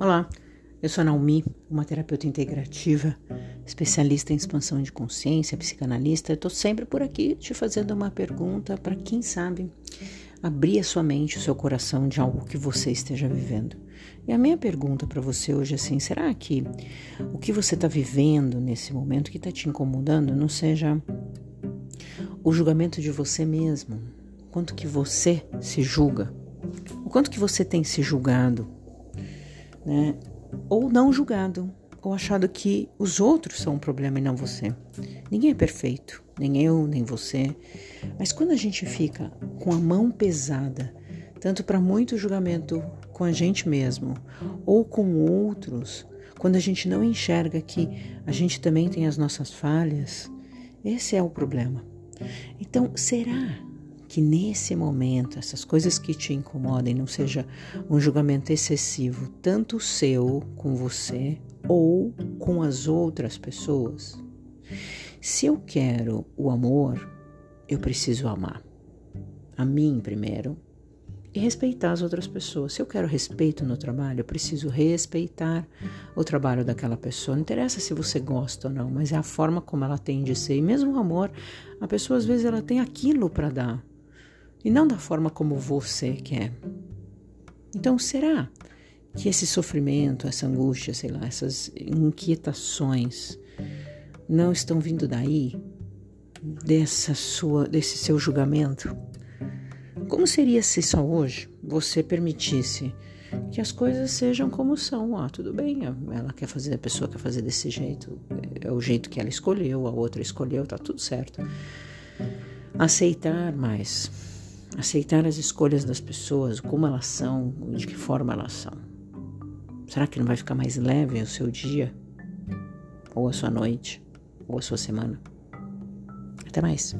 Olá, eu sou a Naomi, uma terapeuta integrativa, especialista em expansão de consciência, psicanalista. Estou sempre por aqui te fazendo uma pergunta para quem sabe abrir a sua mente, o seu coração de algo que você esteja vivendo. E a minha pergunta para você hoje é assim: será que o que você está vivendo nesse momento que está te incomodando não seja o julgamento de você mesmo? Quanto que você se julga? O quanto que você tem se julgado? Né? Ou não julgado, ou achado que os outros são um problema e não você. Ninguém é perfeito, nem eu, nem você. Mas quando a gente fica com a mão pesada, tanto para muito julgamento com a gente mesmo ou com outros, quando a gente não enxerga que a gente também tem as nossas falhas, esse é o problema. Então, será que nesse momento essas coisas que te incomodem não seja um julgamento excessivo, tanto seu com você ou com as outras pessoas. Se eu quero o amor, eu preciso amar a mim primeiro e respeitar as outras pessoas. Se eu quero respeito no trabalho, eu preciso respeitar o trabalho daquela pessoa. Não interessa se você gosta ou não, mas é a forma como ela tem de ser. E mesmo o amor, a pessoa às vezes ela tem aquilo para dar e não da forma como você quer. Então, será que esse sofrimento, essa angústia, sei lá, essas inquietações não estão vindo daí, dessa sua, desse seu julgamento? Como seria se só hoje você permitisse que as coisas sejam como são? Ah, tudo bem, ela quer fazer, a pessoa quer fazer desse jeito, é o jeito que ela escolheu, a outra escolheu, tá tudo certo. Aceitar mais aceitar as escolhas das pessoas, como elas são, de que forma elas são. Será que não vai ficar mais leve o seu dia? Ou a sua noite? Ou a sua semana? Até mais.